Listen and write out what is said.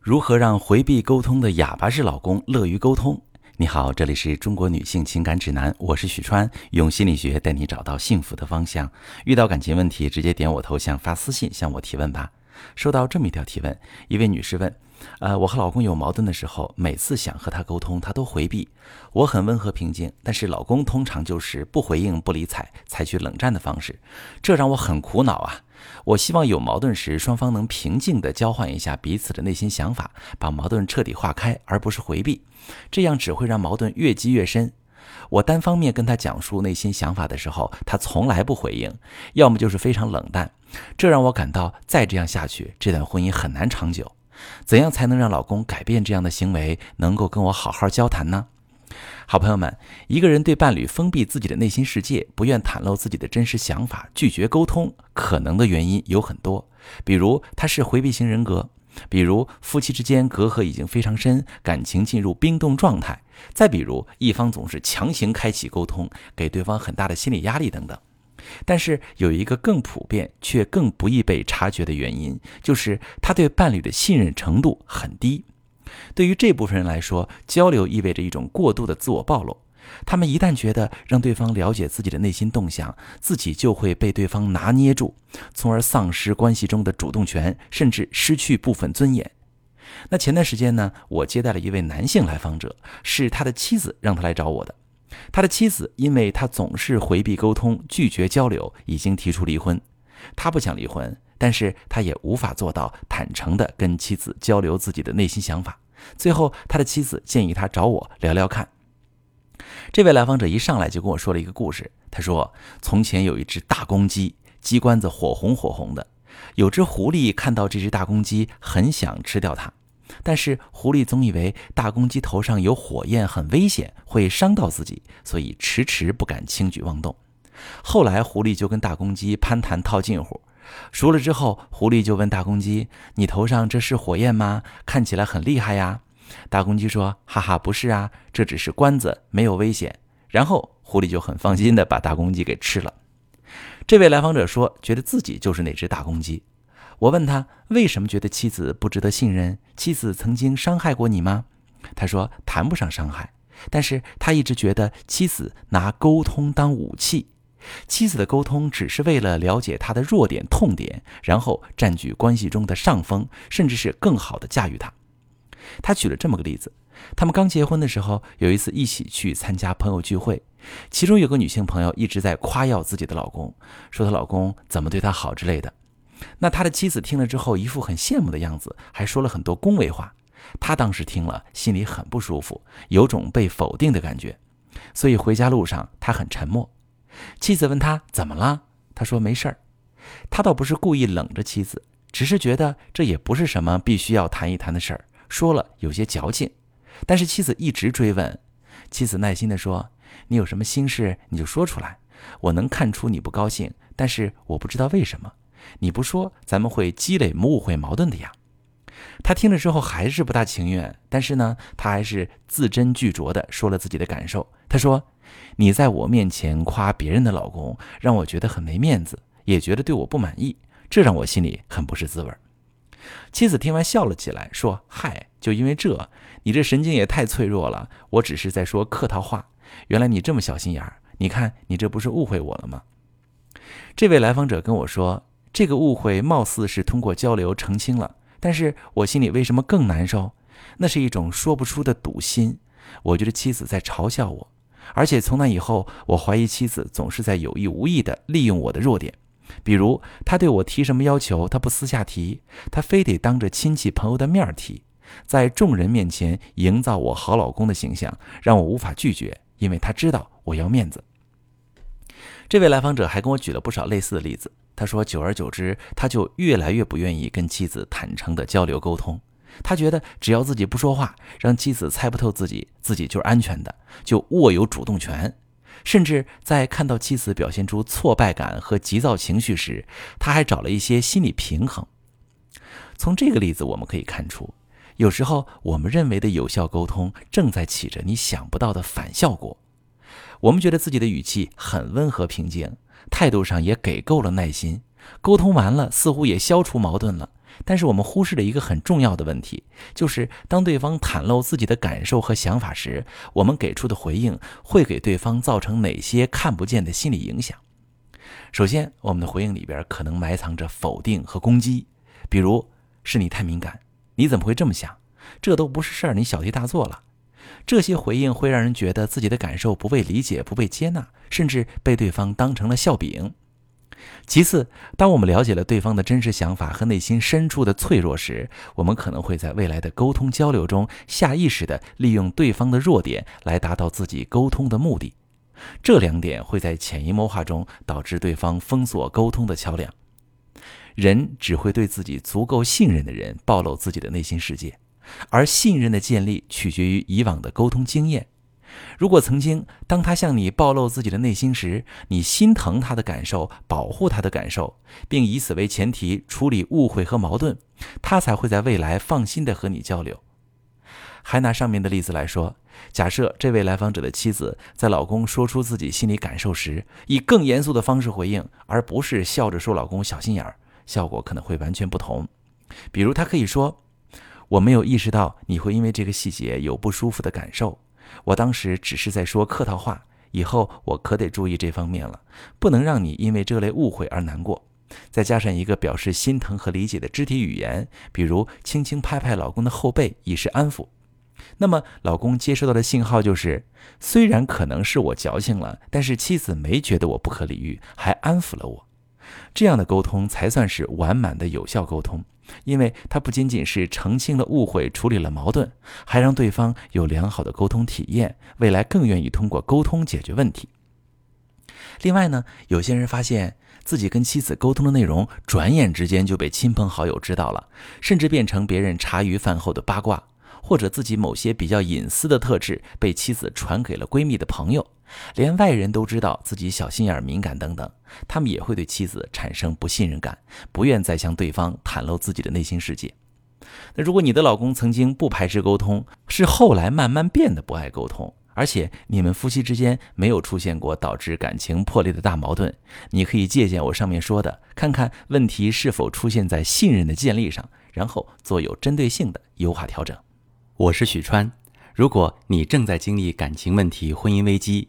如何让回避沟通的哑巴式老公乐于沟通？你好，这里是中国女性情感指南，我是许川，用心理学带你找到幸福的方向。遇到感情问题，直接点我头像发私信向我提问吧。收到这么一条提问，一位女士问：呃，我和老公有矛盾的时候，每次想和他沟通，他都回避。我很温和平静，但是老公通常就是不回应、不理睬，采取冷战的方式，这让我很苦恼啊。我希望有矛盾时，双方能平静地交换一下彼此的内心想法，把矛盾彻底化开，而不是回避。这样只会让矛盾越积越深。我单方面跟他讲述内心想法的时候，他从来不回应，要么就是非常冷淡。这让我感到再这样下去，这段婚姻很难长久。怎样才能让老公改变这样的行为，能够跟我好好交谈呢？好朋友们，一个人对伴侣封闭自己的内心世界，不愿袒露自己的真实想法，拒绝沟通，可能的原因有很多。比如他是回避型人格，比如夫妻之间隔阂已经非常深，感情进入冰冻状态，再比如一方总是强行开启沟通，给对方很大的心理压力等等。但是有一个更普遍却更不易被察觉的原因，就是他对伴侣的信任程度很低。对于这部分人来说，交流意味着一种过度的自我暴露。他们一旦觉得让对方了解自己的内心动向，自己就会被对方拿捏住，从而丧失关系中的主动权，甚至失去部分尊严。那前段时间呢，我接待了一位男性来访者，是他的妻子让他来找我的。他的妻子因为他总是回避沟通、拒绝交流，已经提出离婚。他不想离婚。但是他也无法做到坦诚地跟妻子交流自己的内心想法。最后，他的妻子建议他找我聊聊看。这位来访者一上来就跟我说了一个故事。他说，从前有一只大公鸡，鸡冠子火红火红的。有只狐狸看到这只大公鸡，很想吃掉它，但是狐狸总以为大公鸡头上有火焰，很危险，会伤到自己，所以迟迟不敢轻举妄动。后来，狐狸就跟大公鸡攀谈套近乎。熟了之后，狐狸就问大公鸡：“你头上这是火焰吗？看起来很厉害呀。”大公鸡说：“哈哈，不是啊，这只是关子，没有危险。”然后狐狸就很放心的把大公鸡给吃了。这位来访者说：“觉得自己就是那只大公鸡。”我问他为什么觉得妻子不值得信任？妻子曾经伤害过你吗？他说：“谈不上伤害，但是他一直觉得妻子拿沟通当武器。”妻子的沟通只是为了了解他的弱点、痛点，然后占据关系中的上风，甚至是更好的驾驭他。他举了这么个例子：他们刚结婚的时候，有一次一起去参加朋友聚会，其中有个女性朋友一直在夸耀自己的老公，说她老公怎么对她好之类的。那他的妻子听了之后，一副很羡慕的样子，还说了很多恭维话。他当时听了，心里很不舒服，有种被否定的感觉，所以回家路上他很沉默。妻子问他怎么了，他说没事儿。他倒不是故意冷着妻子，只是觉得这也不是什么必须要谈一谈的事儿，说了有些矫情。但是妻子一直追问，妻子耐心地说：“你有什么心事你就说出来，我能看出你不高兴，但是我不知道为什么。你不说，咱们会积累误会矛盾的呀。”他听了之后还是不大情愿，但是呢，他还是字斟句酌地说了自己的感受。他说。你在我面前夸别人的老公，让我觉得很没面子，也觉得对我不满意，这让我心里很不是滋味。妻子听完笑了起来，说：“嗨，就因为这，你这神经也太脆弱了。我只是在说客套话，原来你这么小心眼儿。你看，你这不是误会我了吗？”这位来访者跟我说：“这个误会貌似是通过交流澄清了，但是我心里为什么更难受？那是一种说不出的堵心。我觉得妻子在嘲笑我。”而且从那以后，我怀疑妻子总是在有意无意地利用我的弱点，比如他对我提什么要求，他不私下提，他非得当着亲戚朋友的面提，在众人面前营造我好老公的形象，让我无法拒绝，因为他知道我要面子。这位来访者还跟我举了不少类似的例子，他说，久而久之，他就越来越不愿意跟妻子坦诚地交流沟通。他觉得只要自己不说话，让妻子猜不透自己，自己就是安全的，就握有主动权。甚至在看到妻子表现出挫败感和急躁情绪时，他还找了一些心理平衡。从这个例子我们可以看出，有时候我们认为的有效沟通，正在起着你想不到的反效果。我们觉得自己的语气很温和平静，态度上也给够了耐心，沟通完了，似乎也消除矛盾了。但是我们忽视了一个很重要的问题，就是当对方袒露自己的感受和想法时，我们给出的回应会给对方造成哪些看不见的心理影响？首先，我们的回应里边可能埋藏着否定和攻击，比如“是你太敏感，你怎么会这么想？这都不是事儿，你小题大做了。”这些回应会让人觉得自己的感受不被理解、不被接纳，甚至被对方当成了笑柄。其次，当我们了解了对方的真实想法和内心深处的脆弱时，我们可能会在未来的沟通交流中下意识地利用对方的弱点来达到自己沟通的目的。这两点会在潜移默化中导致对方封锁沟通的桥梁。人只会对自己足够信任的人暴露自己的内心世界，而信任的建立取决于以往的沟通经验。如果曾经当他向你暴露自己的内心时，你心疼他的感受，保护他的感受，并以此为前提处理误会和矛盾，他才会在未来放心的和你交流。还拿上面的例子来说，假设这位来访者的妻子在老公说出自己心理感受时，以更严肃的方式回应，而不是笑着说老公小心眼儿，效果可能会完全不同。比如，他可以说：“我没有意识到你会因为这个细节有不舒服的感受。”我当时只是在说客套话，以后我可得注意这方面了，不能让你因为这类误会而难过。再加上一个表示心疼和理解的肢体语言，比如轻轻拍拍老公的后背，以示安抚。那么，老公接收到的信号就是，虽然可能是我矫情了，但是妻子没觉得我不可理喻，还安抚了我。这样的沟通才算是完满的有效沟通。因为他不仅仅是澄清了误会、处理了矛盾，还让对方有良好的沟通体验，未来更愿意通过沟通解决问题。另外呢，有些人发现自己跟妻子沟通的内容，转眼之间就被亲朋好友知道了，甚至变成别人茶余饭后的八卦。或者自己某些比较隐私的特质被妻子传给了闺蜜的朋友，连外人都知道自己小心眼、敏感等等，他们也会对妻子产生不信任感，不愿再向对方袒露自己的内心世界。那如果你的老公曾经不排斥沟通，是后来慢慢变得不爱沟通，而且你们夫妻之间没有出现过导致感情破裂的大矛盾，你可以借鉴我上面说的，看看问题是否出现在信任的建立上，然后做有针对性的优化调整。我是许川，如果你正在经历感情问题、婚姻危机，